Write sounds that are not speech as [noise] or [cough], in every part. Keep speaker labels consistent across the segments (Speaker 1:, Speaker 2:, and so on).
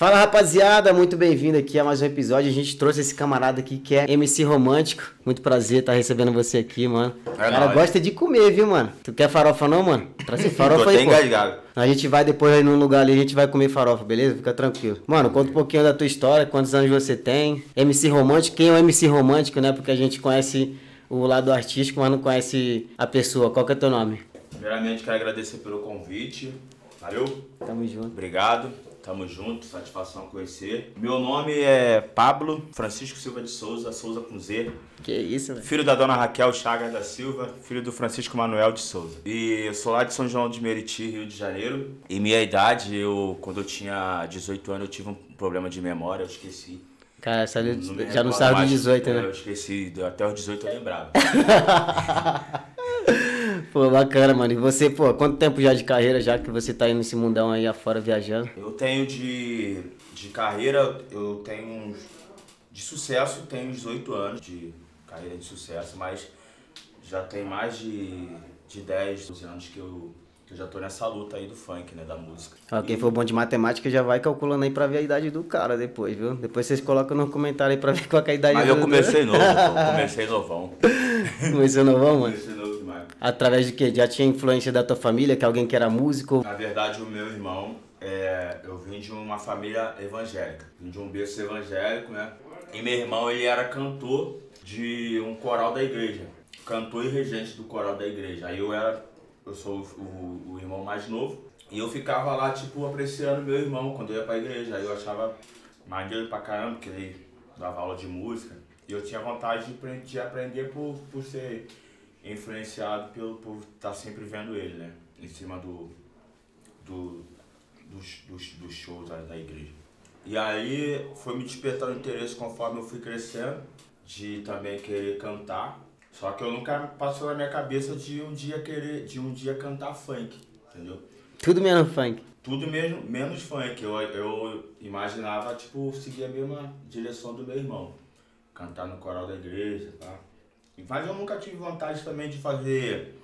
Speaker 1: Fala rapaziada, muito bem-vindo aqui a mais um episódio. A gente trouxe esse camarada aqui que é MC Romântico. Muito prazer estar recebendo você aqui, mano.
Speaker 2: É
Speaker 1: o cara
Speaker 2: nóis.
Speaker 1: gosta de comer, viu, mano? Tu quer farofa não, mano? Traz [laughs] farofa
Speaker 2: Tô
Speaker 1: aí, pô.
Speaker 2: engasgado.
Speaker 1: A gente vai depois aí num lugar ali, a gente vai comer farofa, beleza? Fica tranquilo. Mano, conta um pouquinho da tua história, quantos anos você tem. MC Romântico, quem é o MC Romântico, né? Porque a gente conhece o lado artístico, mas não conhece a pessoa. Qual que é teu nome?
Speaker 2: Primeiramente, quero agradecer pelo convite. Valeu?
Speaker 1: Tamo junto.
Speaker 2: Obrigado. Tamo junto, satisfação conhecer. Meu nome é Pablo Francisco Silva de Souza, Souza com Z.
Speaker 1: Que isso, velho.
Speaker 2: Filho da dona Raquel Chagas da Silva, filho do Francisco Manuel de Souza. E eu sou lá de São João de Meriti, Rio de Janeiro. E minha idade, eu, quando eu tinha 18 anos, eu tive um problema de memória, eu esqueci.
Speaker 1: Cara, já não do
Speaker 2: mais.
Speaker 1: 18,
Speaker 2: É,
Speaker 1: né?
Speaker 2: Eu esqueci, até os 18 eu lembrava. [laughs]
Speaker 1: Pô, bacana, mano. E você, pô, quanto tempo já de carreira já que você tá aí nesse mundão aí afora viajando?
Speaker 2: Eu tenho de, de carreira, eu tenho uns. De sucesso, tenho uns 8 anos de carreira de sucesso, mas já tem mais de, de 10, 12 anos que eu, que eu já tô nessa luta aí do funk, né? Da música.
Speaker 1: Ó, quem for bom de matemática já vai calculando aí pra ver a idade do cara depois, viu? Depois vocês colocam no comentário aí pra ver qual é a idade
Speaker 2: Mas
Speaker 1: do [laughs]
Speaker 2: eu comecei novo, pô, comecei novão.
Speaker 1: Começou novão, mano?
Speaker 2: Comecei demais.
Speaker 1: Através de quê? Já tinha influência da tua família, que alguém que era músico?
Speaker 2: Na verdade, o meu irmão, é, eu vim de uma família evangélica, vim de um berço evangélico, né? E meu irmão, ele era cantor de um coral da igreja, cantor e regente do coral da igreja. Aí eu era, eu sou o, o- o irmão mais novo, e eu ficava lá, tipo, apreciando meu irmão quando eu ia pra igreja. Aí eu achava maneiro pra caramba, porque ele dava aula de música, e eu tinha vontade de, apren- de aprender por, por ser influenciado pelo, por estar sempre vendo ele, né? Em cima do, do, dos, dos, dos shows da, da igreja. E aí foi me despertando interesse conforme eu fui crescendo, de também querer cantar. Só que eu nunca passou na minha cabeça de um dia querer, de um dia cantar funk, entendeu?
Speaker 1: Tudo menos funk.
Speaker 2: Tudo mesmo, menos funk. Eu, eu imaginava, tipo, seguir a mesma direção do meu irmão. Cantar no coral da igreja, tá? Mas eu nunca tive vontade também de fazer.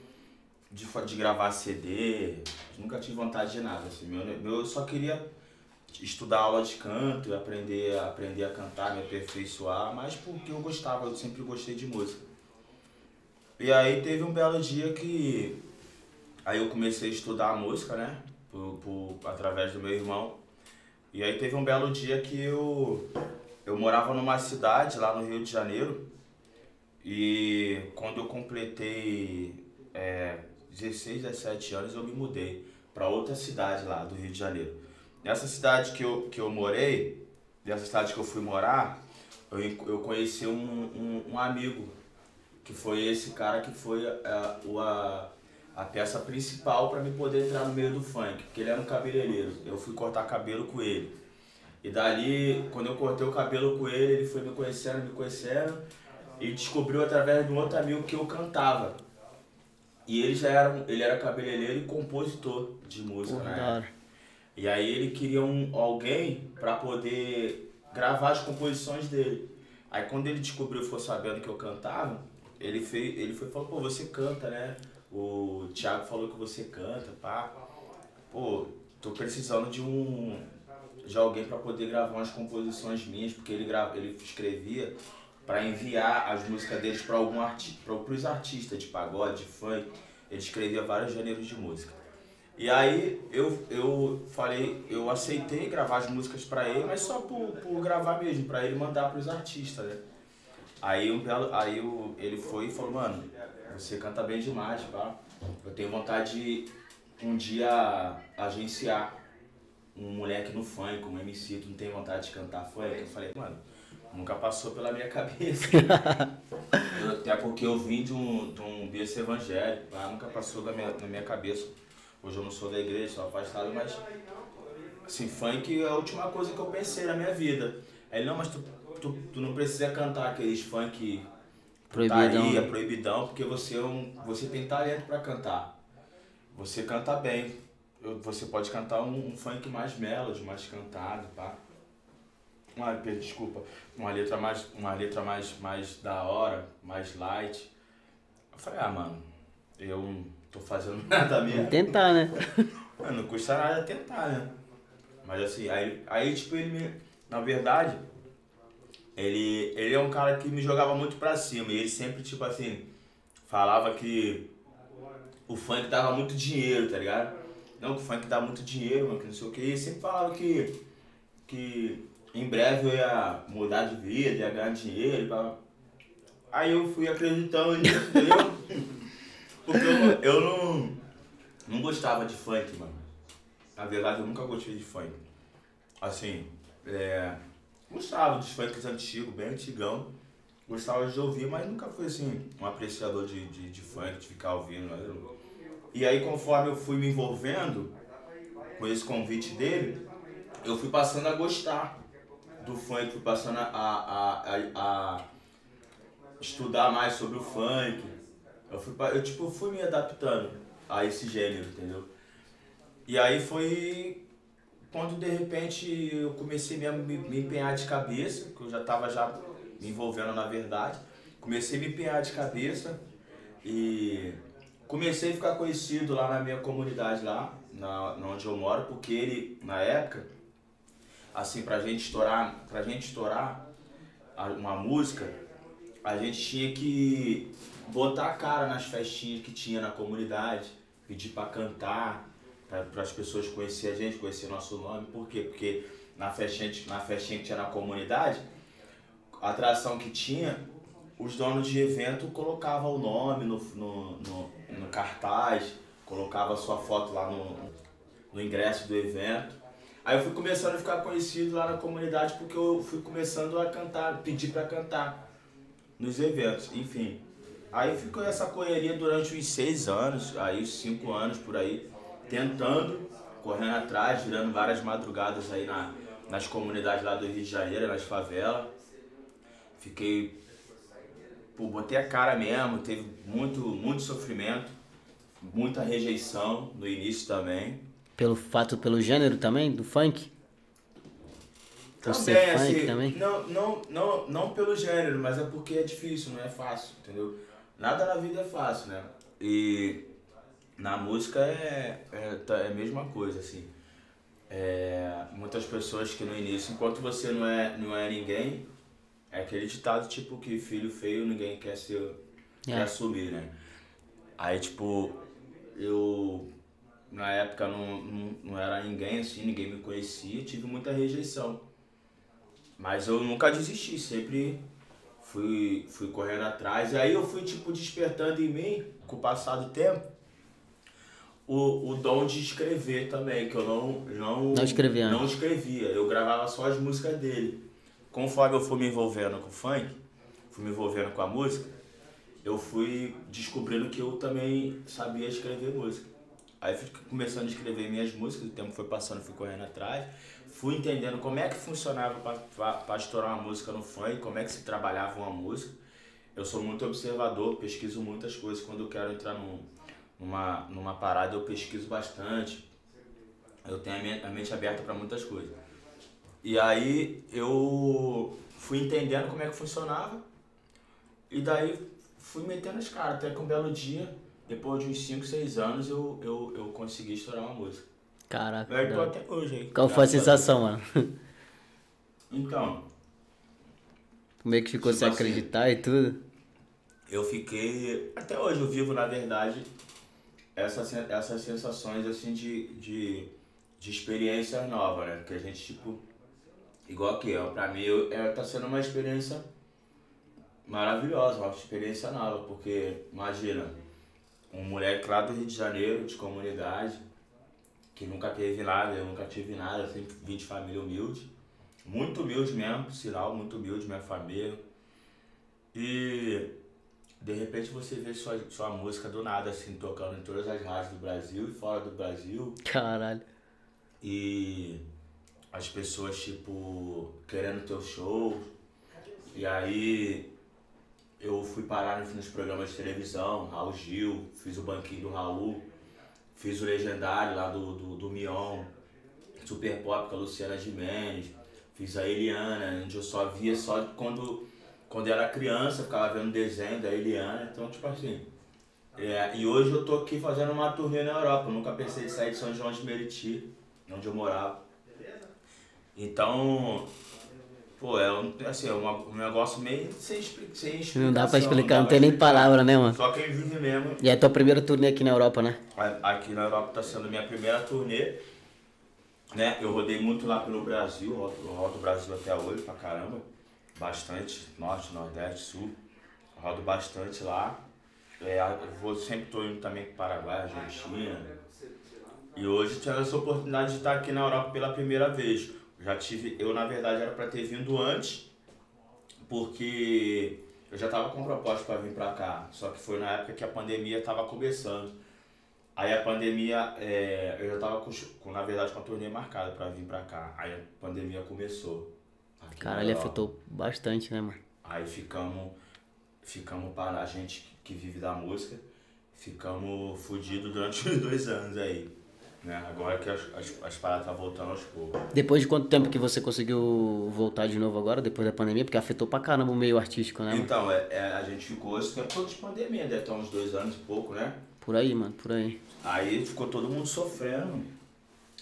Speaker 2: De, de gravar CD. Nunca tive vontade de nada. Assim. Meu, eu só queria estudar aula de canto, aprender, aprender a cantar, me aperfeiçoar, mas porque eu gostava, eu sempre gostei de música. E aí teve um belo dia que Aí eu comecei a estudar música, né? Por, por- através do meu irmão. E aí teve um belo dia que eu, eu morava numa cidade lá no Rio de Janeiro. E quando eu completei é, 16, 17 anos, eu me mudei para outra cidade lá do Rio de Janeiro. Nessa cidade que eu, que eu morei, nessa cidade que eu fui morar, eu, eu conheci um, um, um amigo, que foi esse cara que foi a, a, a peça principal para me poder entrar no meio do funk, porque ele era um cabeleireiro. Eu fui cortar cabelo com ele. E dali, quando eu cortei o cabelo com ele, ele foi me conhecendo, me conhecendo, e descobriu através de um outro amigo que eu cantava. E ele já era, ele era cabeleireiro e compositor de música,
Speaker 1: Porra,
Speaker 2: né? E aí ele queria um, alguém para poder gravar as composições dele. Aí quando ele descobriu, ficou sabendo que eu cantava, ele, fez, ele foi e falou, pô, você canta, né? O Thiago falou que você canta, pá. Pô, tô precisando de um. de alguém para poder gravar umas composições minhas, porque ele, grava, ele escrevia para enviar as músicas deles para algum arti para os artistas de pagode, de funk. Ele escrevia vários gêneros de música. E aí eu, eu falei, eu aceitei gravar as músicas pra ele, mas só por, por gravar mesmo, pra ele mandar pros artistas, né? Aí, um belo, aí o, ele foi e falou, mano, você canta bem demais, pá. Eu tenho vontade de um dia agenciar um moleque no funk, um MC, tu não tem vontade de cantar funk? Eu falei, mano, nunca passou pela minha cabeça. [laughs] Eu- até porque eu vim de um, de um berço evangélico, pá, nunca passou da minha, na minha cabeça. Hoje eu não sou da igreja, sou afastado, mas assim, funk é a última coisa que eu pensei na minha vida. Aí ele, não, mas tu, tu, tu não precisa cantar aqueles funk
Speaker 1: Proibidão,
Speaker 2: putaria,
Speaker 1: né?
Speaker 2: proibidão, porque você, é um, você tem talento pra cantar. Você canta bem. Você pode cantar um, um funk mais melody, mais cantado, pá. Uma, desculpa, uma letra mais, uma letra mais, mais da hora, mais light. Eu falei, ah, mano, eu não tô fazendo [laughs] nada mesmo.
Speaker 1: Tentar, né? [laughs]
Speaker 2: Mano, não custa nada tentar, né? Mas assim, aí, aí tipo, ele me. Na verdade, ele, ele é um cara que me jogava muito pra cima. E ele sempre, tipo assim, falava que o funk dava muito dinheiro, tá ligado? Não, que o funk dá muito dinheiro, mano, que não sei o que. E ele sempre falava que, que em breve eu ia mudar de vida, ia ganhar dinheiro e blá. Aí eu fui acreditando nisso, entendeu? [laughs] Porque eu, eu não, não gostava de funk, mano. Na verdade, eu nunca gostei de funk. Assim, é, gostava dos funks antigos, bem antigão. Gostava de ouvir, mas nunca fui assim, um apreciador de, de, de funk, de ficar ouvindo. Eu... E aí, conforme eu fui me envolvendo com esse convite dele, eu fui passando a gostar do funk, fui passando a, a, a, a estudar mais sobre o funk. Eu, fui, eu tipo, fui me adaptando a esse gênero, entendeu? E aí foi quando de repente eu comecei mesmo a me, me empenhar de cabeça, que eu já estava já me envolvendo na verdade. Comecei a me empenhar de cabeça e comecei a ficar conhecido lá na minha comunidade lá, na, na onde eu moro, porque ele, na época, assim, pra gente estourar, pra gente estourar uma música, a gente tinha que botar a cara nas festinhas que tinha na comunidade, pedir para cantar, para as pessoas conhecerem a gente, conhecer nosso nome. Por quê? Porque na festinha, na festinha que tinha na comunidade, a atração que tinha, os donos de evento colocavam o nome no, no, no, no cartaz, colocava a sua foto lá no, no ingresso do evento. Aí eu fui começando a ficar conhecido lá na comunidade porque eu fui começando a cantar, pedir para cantar nos eventos, enfim. Aí ficou essa correria durante uns seis anos, aí uns cinco anos por aí, tentando, correndo atrás, virando várias madrugadas aí na, nas comunidades lá do Rio de Janeiro, nas favelas. Fiquei, pô, botei a cara mesmo, teve muito, muito sofrimento, muita rejeição no início também.
Speaker 1: Pelo fato, pelo gênero também, do funk?
Speaker 2: Por também, ser funk assim, também? Não, não, não, não pelo gênero, mas é porque é difícil, não é fácil, entendeu? Nada na vida é fácil, né? E na música é, é, tá, é a mesma coisa, assim. É, muitas pessoas que no início, enquanto você não é, não é ninguém, é aquele ditado tipo que filho feio ninguém quer ser é. quer assumir, né? Aí tipo, eu na época não, não, não era ninguém assim, ninguém me conhecia, tive muita rejeição. Mas eu nunca desisti, sempre fui, fui correndo atrás. E aí eu fui tipo despertando em mim, com o passar do tempo, o, o dom de escrever também, que eu não, não,
Speaker 1: não, escrevia.
Speaker 2: não escrevia. Eu gravava só as músicas dele. Conforme eu fui me envolvendo com o funk, fui me envolvendo com a música, eu fui descobrindo que eu também sabia escrever música. Aí fui começando a escrever minhas músicas, o tempo foi passando, fui correndo atrás, fui entendendo como é que funcionava para estourar uma música no funk, como é que se trabalhava uma música. Eu sou muito observador, pesquiso muitas coisas. Quando eu quero entrar num, numa, numa parada, eu pesquiso bastante. Eu tenho a, a mente aberta para muitas coisas. E aí eu fui entendendo como é que funcionava. E daí fui metendo as caras, até que um belo dia depois de uns 5, 6 anos, eu, eu, eu consegui estourar uma música.
Speaker 1: Caraca.
Speaker 2: Eu tô até hoje aí.
Speaker 1: Qual foi a sensação, mano?
Speaker 2: Então.
Speaker 1: Como é que ficou tipo sem assim, acreditar e tudo?
Speaker 2: Eu fiquei. Até hoje eu vivo, na verdade, essas, essas sensações assim de, de, de experiência nova, né? Porque a gente, tipo. Igual aqui, ó, pra mim eu, é, tá sendo uma experiência maravilhosa, uma experiência nova, porque imagina um moleque lá do Rio de Janeiro, de comunidade, que nunca teve nada, eu nunca tive nada, sempre vim de família humilde. Muito humilde mesmo, por sinal, muito humilde, minha família. E de repente você vê sua, sua música do nada, assim, tocando em todas as rádios do Brasil e fora do Brasil.
Speaker 1: Caralho.
Speaker 2: E as pessoas, tipo, querendo teu show. E aí eu fui parar nos programas de televisão, Raul Gil, fiz o banquinho do Raul, fiz o legendário lá do, do, do Mion, Super Pop com a Luciana Gimenez, fiz a Eliana, onde eu só via só quando, quando era criança, ficava vendo desenho da Eliana, então tipo assim. É, e hoje eu tô aqui fazendo uma turnê na Europa, eu nunca pensei em sair de São João de Meriti, onde eu morava. Então, pô, é um, assim, é um, um negócio meio sem, expli- sem explicação.
Speaker 1: Não dá pra explicar,
Speaker 2: dá
Speaker 1: não
Speaker 2: pra
Speaker 1: tem nem
Speaker 2: explicar.
Speaker 1: palavra, né, mano?
Speaker 2: Só quem vive mesmo.
Speaker 1: E é a tua primeira turnê aqui na Europa, né?
Speaker 2: Aqui na Europa tá sendo minha primeira turnê. Né? Eu rodei muito lá pelo Brasil, rodo o Brasil até hoje pra caramba. Bastante, norte, nordeste, sul. Rodo bastante lá. É, eu vou, sempre tô indo também pro Paraguai, Argentina. E hoje tive essa oportunidade de estar aqui na Europa pela primeira vez. Já tive, eu na verdade era para ter vindo antes, porque eu já tava com proposta para vir para cá. Só que foi na época que a pandemia tava começando. Aí a pandemia, é, eu já tava com, com, na verdade, com a turnê marcada para vir para cá. Aí a pandemia começou.
Speaker 1: Caralho, afetou bastante, né, mano?
Speaker 2: Aí ficamos, ficamos para a gente que vive da música, ficamos fudidos durante uns [laughs] dois anos aí. Né? Agora que as, as, as paradas tá voltando aos poucos.
Speaker 1: Depois de quanto tempo que você conseguiu voltar de novo agora, depois da pandemia? Porque afetou pra caramba o meio artístico, né, mano?
Speaker 2: Então, é, é, a gente ficou esse tempo todo de pandemia, deve estar uns dois anos e pouco, né?
Speaker 1: Por aí, mano, por aí.
Speaker 2: Aí ficou todo mundo sofrendo,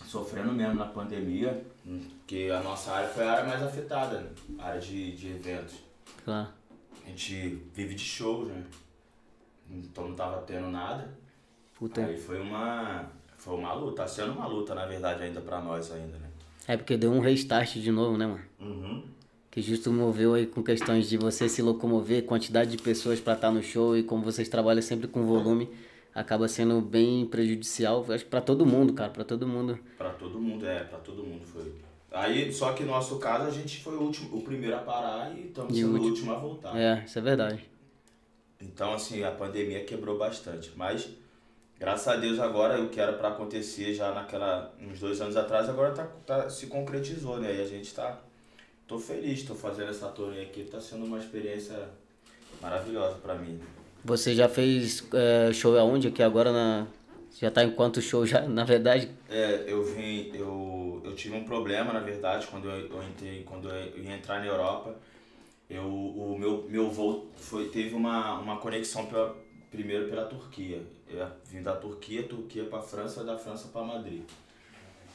Speaker 2: sofrendo mesmo na pandemia, porque a nossa área foi a área mais afetada, né? a área de, de eventos.
Speaker 1: Claro.
Speaker 2: A gente vive de shows, né? Então não tava tendo nada.
Speaker 1: Puta.
Speaker 2: Aí foi uma, foi uma luta, tá sendo uma luta na verdade ainda pra nós ainda, né?
Speaker 1: É porque deu um restart de novo, né, mano?
Speaker 2: Uhum.
Speaker 1: Que justo moveu aí com questões de você se locomover, quantidade de pessoas pra estar no show e como vocês trabalham sempre com volume, acaba sendo bem prejudicial, acho que pra todo mundo, cara, pra todo mundo.
Speaker 2: Pra todo mundo, é, pra todo mundo foi. Aí, só que no nosso caso a gente foi o último, o primeiro a parar e estamos sendo
Speaker 1: o
Speaker 2: o
Speaker 1: último.
Speaker 2: último a voltar.
Speaker 1: É, isso é verdade.
Speaker 2: Então, assim, a pandemia quebrou bastante. Mas, graças a Deus, agora o que era pra acontecer já naquela, uns dois anos atrás, agora tá, tá, se concretizou, né? E a gente tá. Tô feliz, tô fazendo essa turnê aqui, tá sendo uma experiência maravilhosa pra mim.
Speaker 1: Você já fez é, show aonde aqui agora na. Já tá em quantos shows já, na verdade?
Speaker 2: É, eu vim, eu, eu tive um problema, na verdade, quando eu, eu entrei, quando eu ia entrar na Europa, eu, o meu, meu voo foi, teve uma, uma conexão pela, primeiro pela Turquia. Eu vim da Turquia, Turquia para França, da França para Madrid.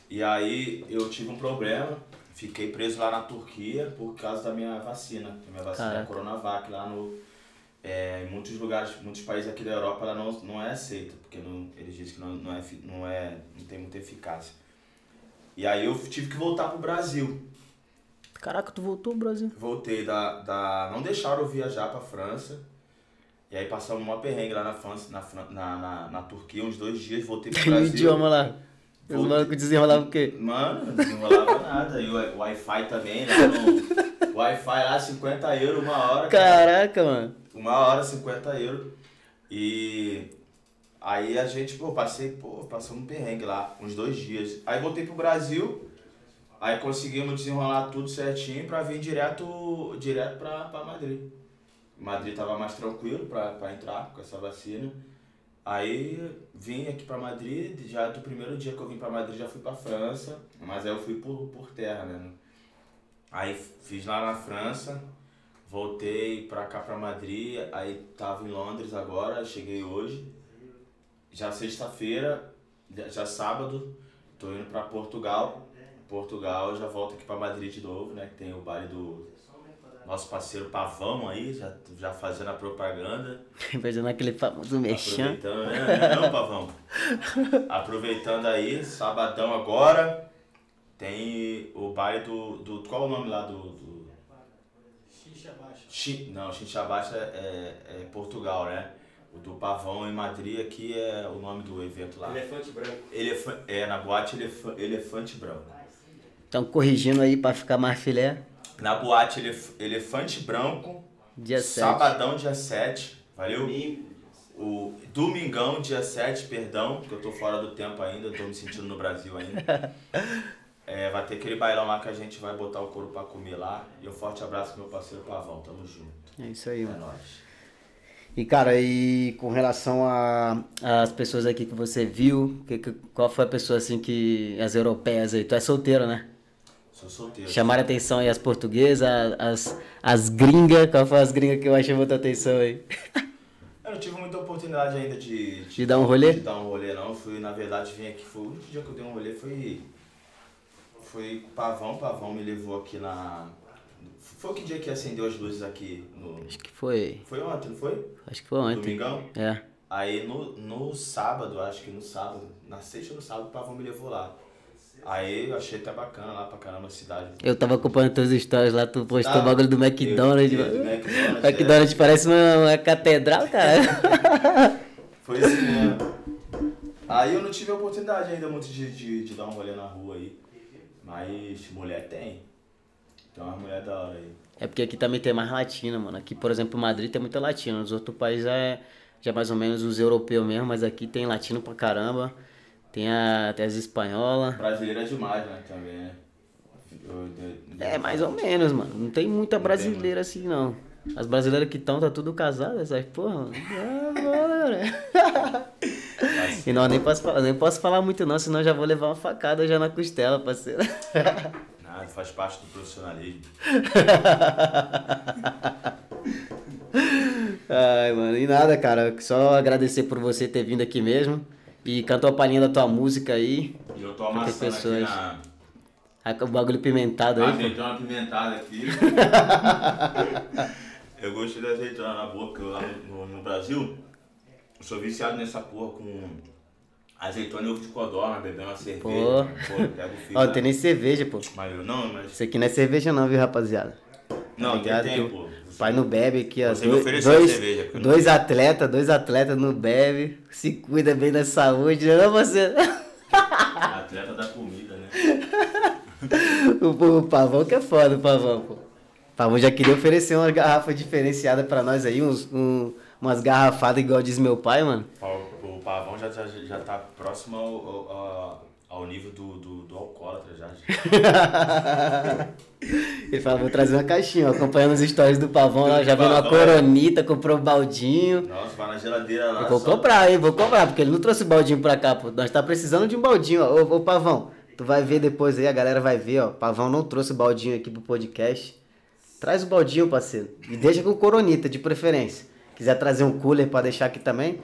Speaker 2: E aí eu tive um problema, fiquei preso lá na Turquia por causa da minha vacina, a minha vacina é
Speaker 1: Caraca.
Speaker 2: Coronavac lá no é, em muitos lugares, muitos países aqui da Europa ela não, não é aceita, porque não, eles dizem que não, não, é, não, é, não tem muita eficácia. E aí eu tive que voltar pro Brasil.
Speaker 1: Caraca, tu voltou pro Brasil.
Speaker 2: Voltei da, da. Não deixaram eu viajar pra França. E aí passamos uma perrengue lá na França, na, na, na, na Turquia, uns dois dias, voltei pro [laughs]
Speaker 1: Tem o
Speaker 2: Brasil.
Speaker 1: idioma lá. Os malucos desenrolavam o quê?
Speaker 2: Mano, não desenrolava nada. E o Wi- Wi-Fi também, né? Wi-Fi lá, 50 euros uma hora. cara.
Speaker 1: Caraca, mano.
Speaker 2: Uma hora, 50 euros. E aí a gente, pô, passei, pô, passamos um perrengue lá, uns dois dias. Aí voltei pro Brasil, aí conseguimos desenrolar tudo certinho pra vir direto, direto pra, pra Madrid. Madrid tava mais tranquilo pra entrar com essa vacina. Aí vim aqui pra Madrid, já do primeiro dia que eu vim pra Madrid já fui pra França, mas aí eu fui por, por terra, né? Aí fiz lá na França, voltei pra cá pra Madrid, aí tava em Londres agora, cheguei hoje. Já sexta-feira, já- sábado, tô indo pra Portugal. Portugal, já volto aqui pra Madrid de novo, né? Que tem o baile do nosso parceiro Pavão aí, já, já fazendo a propaganda. [laughs]
Speaker 1: Fazendo aquele famoso mexão.
Speaker 2: Aproveitando, né? Não, Pavão. [laughs] Aproveitando aí, sabadão agora, tem o baile do. do qual é o nome lá do. do... Chi- não, Chincha Baixa é, é Portugal, né? O do Pavão em Madrid aqui é o nome do evento lá.
Speaker 3: Elefante branco.
Speaker 2: Elefa é, na boate Elefa Elefante Branco.
Speaker 1: Então, corrigindo aí pra ficar mais filé.
Speaker 2: Na boate Elef Elefante Branco,
Speaker 1: Dia 7.
Speaker 2: sabadão dia 7, valeu?
Speaker 3: Domingo.
Speaker 2: O domingão, dia 7, perdão, porque eu tô fora do tempo ainda, tô me sentindo no Brasil ainda. [laughs] É, vai ter aquele bailão lá que a gente vai botar o couro pra comer lá. E um forte abraço pro meu parceiro Pavão, tamo junto.
Speaker 1: É isso aí,
Speaker 2: É
Speaker 1: mano.
Speaker 2: nóis.
Speaker 1: E, cara, e com relação a- às pessoas aqui que você viu, que, que- qual foi a pessoa, assim, que... As europeias aí. Tu é solteiro, né?
Speaker 2: Sou solteiro.
Speaker 1: Chamaram a atenção aí as portuguesas, as, as gringas. Qual foi as gringas que eu achei muita atenção aí? [laughs]
Speaker 2: Eu não tive muita oportunidade ainda de,
Speaker 1: De dar um rolê?
Speaker 2: De dar um rolê, não. Fui, na verdade, vim aqui. Foi o único dia que eu dei um rolê foi. foi o Pavão, o Pavão me levou aqui na. Foi que dia que acendeu as luzes aqui no.
Speaker 1: Acho que foi.
Speaker 2: Foi ontem, não foi?
Speaker 1: Acho que foi ontem.
Speaker 2: Domingão?
Speaker 1: É.
Speaker 2: Aí no, no sábado, acho que no sábado, na sexta ou no sábado, o Pavão me levou lá. Aí eu achei até bacana lá pra caramba a cidade.
Speaker 1: Eu tava acompanhando tuas histórias lá, tu postou o bagulho do McDonald's.
Speaker 2: Eu- do McDonald's,
Speaker 1: McDonald's parece uma, uma catedral, cara. [laughs]
Speaker 2: Foi assim mesmo. Aí eu não tive a oportunidade ainda muito de, de, de dar um rolê na rua aí. Mas mulher tem. Tem uma mulher da hora aí.
Speaker 1: É porque aqui também tem mais latina, mano. Aqui, por exemplo, em Madrid tem muita latina. Nos outros países é já mais ou menos os europeus mesmo, mas aqui tem latino pra caramba. Tem, a, tem as espanholas.
Speaker 2: Brasileira é demais, né, também, né?
Speaker 1: É, mais ou menos, mano. Não tem muita brasileira assim, não. As brasileiras que estão, tá tudo casadas, essas porra. É, bora. E não, nem posso, falar, nem posso falar muito não, senão já vou levar uma facada já na costela, parceiro. [laughs]
Speaker 2: Nada, faz parte do profissionalismo. [laughs]
Speaker 1: Ai, mano, e nada, cara. Só agradecer por você ter vindo aqui mesmo. E cantou a palhinha da tua música aí.
Speaker 2: E eu tô amassando aqui
Speaker 1: pessoas.
Speaker 2: na.
Speaker 1: A- O bagulho pimentado aí. pô.
Speaker 2: Azeitona pimentada aqui. [laughs] eu gostei da azeitona na boca, lá no, no, Brasil, eu sou viciado nessa porra com azeitona e ovo de codorna, bebendo uma cerveja.
Speaker 1: Pô.
Speaker 2: Pô, pego [laughs] o filho.
Speaker 1: Ó, não tem nem cerveja, pô.
Speaker 2: Mas eu não, mas.
Speaker 1: Isso aqui não é cerveja não, viu, rapaziada?
Speaker 2: Não, tem
Speaker 1: ligado
Speaker 2: tempo.
Speaker 1: Pai não bebe aqui, ó.
Speaker 2: Você me
Speaker 1: Dois,
Speaker 2: ofereceu
Speaker 1: dois,
Speaker 2: cerveja,
Speaker 1: dois atletas, dois atletas não bebe, se cuida bem da saúde, não você. [laughs]
Speaker 2: Atleta da comida, né? [laughs]
Speaker 1: o, o Pavão que é foda, o Pavão, pô. O Pavão já queria oferecer uma garrafa diferenciada pra nós aí, uns, um, umas garrafadas igual diz meu pai, mano.
Speaker 2: O, o pavão já, já, já tá próximo ao, ao, ao- ao nível do, do, do alcoólatra já. [laughs]
Speaker 1: Ele fala, vou trazer uma caixinha, ó, acompanhando os stories do Pavão, lá, já vendo uma coronita, comprou um baldinho.
Speaker 2: Nossa, vai na geladeira lá.
Speaker 1: Eu vou
Speaker 2: só-
Speaker 1: comprar, hein? Vou comprar, porque ele não trouxe o baldinho pra cá, pô. Nós tá precisando de um baldinho, ó. Ô, ô, Pavão, tu vai ver depois aí, a galera vai ver, ó. Pavão não trouxe o baldinho aqui pro podcast. Traz o baldinho, parceiro. E deixa com coronita, de preferência. Quiser trazer um cooler pra deixar aqui também,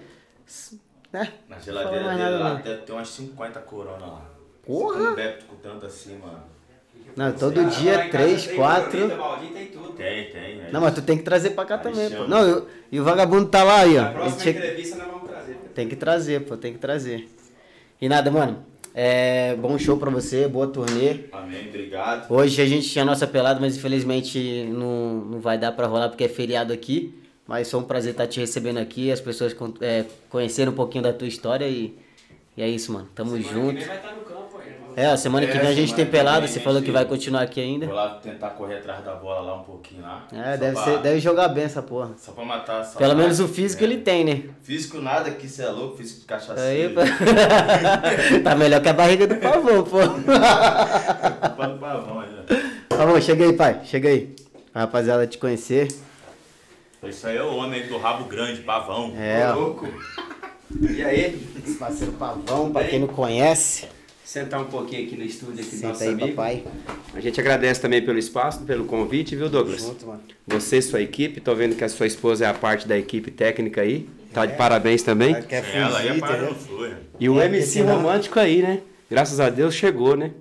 Speaker 1: né?
Speaker 2: Na geladeira dele lá
Speaker 1: não.
Speaker 2: deve ter umas 50 corona lá.
Speaker 1: Porra!
Speaker 2: Você não bebe com tanto assim, mano.
Speaker 1: Não, todo dia, três, quatro.
Speaker 3: tem tudo.
Speaker 2: Tem, tem. é
Speaker 1: Não, mas tu tem que trazer pra cá
Speaker 2: Aí
Speaker 1: também, pô.
Speaker 2: chama.
Speaker 1: Não, eu- e o vagabundo tá lá aí, ó.
Speaker 3: Na próxima
Speaker 1: tinha-
Speaker 3: entrevista nós vamos trazer.
Speaker 1: Tem que trazer, pô, tem que trazer. E nada, mano. É, bom show pra você, boa turnê.
Speaker 2: Amém, obrigado.
Speaker 1: Hoje a gente tinha a nossa pelada, mas infelizmente não, não vai dar pra rolar porque é feriado aqui. Mas foi um prazer estar te recebendo aqui, as pessoas é, conheceram um pouquinho da tua história e, e é isso, mano. Tamo junto.
Speaker 3: vai estar no campo.
Speaker 1: É, a semana que
Speaker 2: É,
Speaker 1: vem a gente
Speaker 2: semana
Speaker 1: tem pelada, você falou
Speaker 2: gente-
Speaker 1: que vai continuar aqui ainda.
Speaker 2: Vou lá tentar correr atrás da bola lá um pouquinho lá.
Speaker 1: É, deve,
Speaker 2: pra-
Speaker 1: ser, deve jogar bem essa porra.
Speaker 2: Só pra matar a
Speaker 1: Pelo menos o físico
Speaker 2: É.
Speaker 1: ele tem, né?
Speaker 2: Físico nada, que você é louco, físico de cachaceiro.
Speaker 1: Aí, pô. [laughs] tá melhor que a barriga do pavão, pô. [laughs]
Speaker 2: Do pavão aí, ó.
Speaker 1: Pavão, chega aí, pai, chega aí. A rapaziada te conhecer.
Speaker 2: Isso aí é o homem aí do rabo grande, pavão.
Speaker 1: É, ó.
Speaker 3: Louco. E aí?
Speaker 1: Esse parceiro pavão, pra quem não conhece.
Speaker 3: Sentar um pouquinho aqui no estúdio aqui do
Speaker 1: Senta
Speaker 3: nosso
Speaker 1: aí,
Speaker 3: amigo.
Speaker 1: papai.
Speaker 3: A gente agradece também pelo espaço, pelo convite, viu, Douglas?
Speaker 1: Junto, mano.
Speaker 3: Você e sua equipe, tô vendo que a sua esposa é a parte da equipe técnica aí. Tá de parabéns também.
Speaker 1: Quer
Speaker 2: ela aí
Speaker 1: fugir,
Speaker 2: a parada
Speaker 1: entendeu?
Speaker 2: não flui.
Speaker 3: E o
Speaker 1: É,
Speaker 3: MC romântico aí, né? Graças a Deus chegou, né?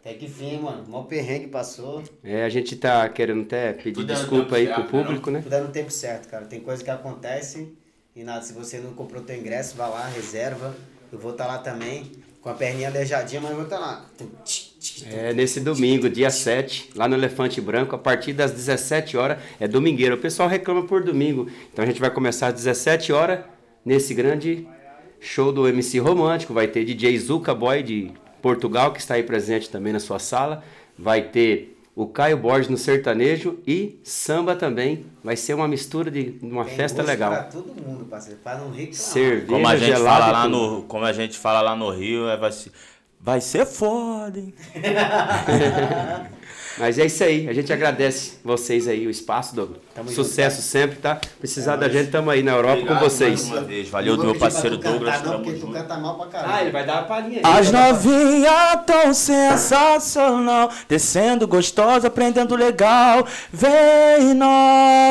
Speaker 1: Até que fim, mano. Mó perrengue passou.
Speaker 3: É, a gente tá querendo até pedir
Speaker 2: Tudo é
Speaker 3: desculpa aí
Speaker 2: certo,
Speaker 3: pro público, né?
Speaker 1: Tudo é no tempo certo, cara. Tem coisa que acontece e nada. Se você não comprou teu ingresso, vá lá, reserva. Eu vou estar lá também. Com a perninha aleijadinha, mas vou estar lá.
Speaker 3: É, nesse domingo, dia 7, lá no Elefante Branco, a partir das 17 horas, é domingueiro. O pessoal reclama por domingo. Então a gente vai começar às 17 horas nesse grande show do MC Romântico. Vai ter DJ Zuka Boy de Portugal, que está aí presente também na sua sala. Vai ter o Caio Borges no sertanejo e samba também. Vai ser uma mistura de uma
Speaker 1: Tem
Speaker 3: festa
Speaker 1: gosto
Speaker 3: legal.
Speaker 1: Pra todo mundo, parceiro. Pra não reclamar.
Speaker 3: Cerveja
Speaker 2: Como a gente
Speaker 3: gelada.
Speaker 2: fala lá
Speaker 3: tudo.
Speaker 2: no, como a gente fala lá no Rio, é, vai ser, vai ser foda, hein? [laughs]
Speaker 3: Mas é isso aí, a gente agradece vocês aí o espaço, Douglas.
Speaker 1: Tamo
Speaker 3: Sucesso sempre, tá? Precisar da gente, tamo aí na Europa
Speaker 2: Obrigado
Speaker 3: com vocês.
Speaker 2: mais uma vez. Valeu do meu parceiro
Speaker 1: tu cantar,
Speaker 2: Douglas.
Speaker 1: Não,
Speaker 2: tamo
Speaker 1: porque tu
Speaker 2: junto.
Speaker 1: canta mal pra caralho.
Speaker 3: Ah, ele vai dar uma palhinha aí.
Speaker 2: As novinha tão sensacional, descendo gostosa, aprendendo legal. Vem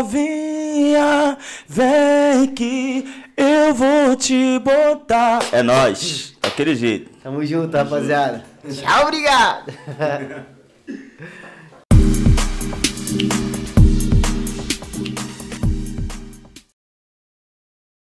Speaker 2: novinha, vem que Eu vou te botar. É nóis. Daquele jeito.
Speaker 1: Tamo junto, rapaziada. Tchau, obrigado. [laughs]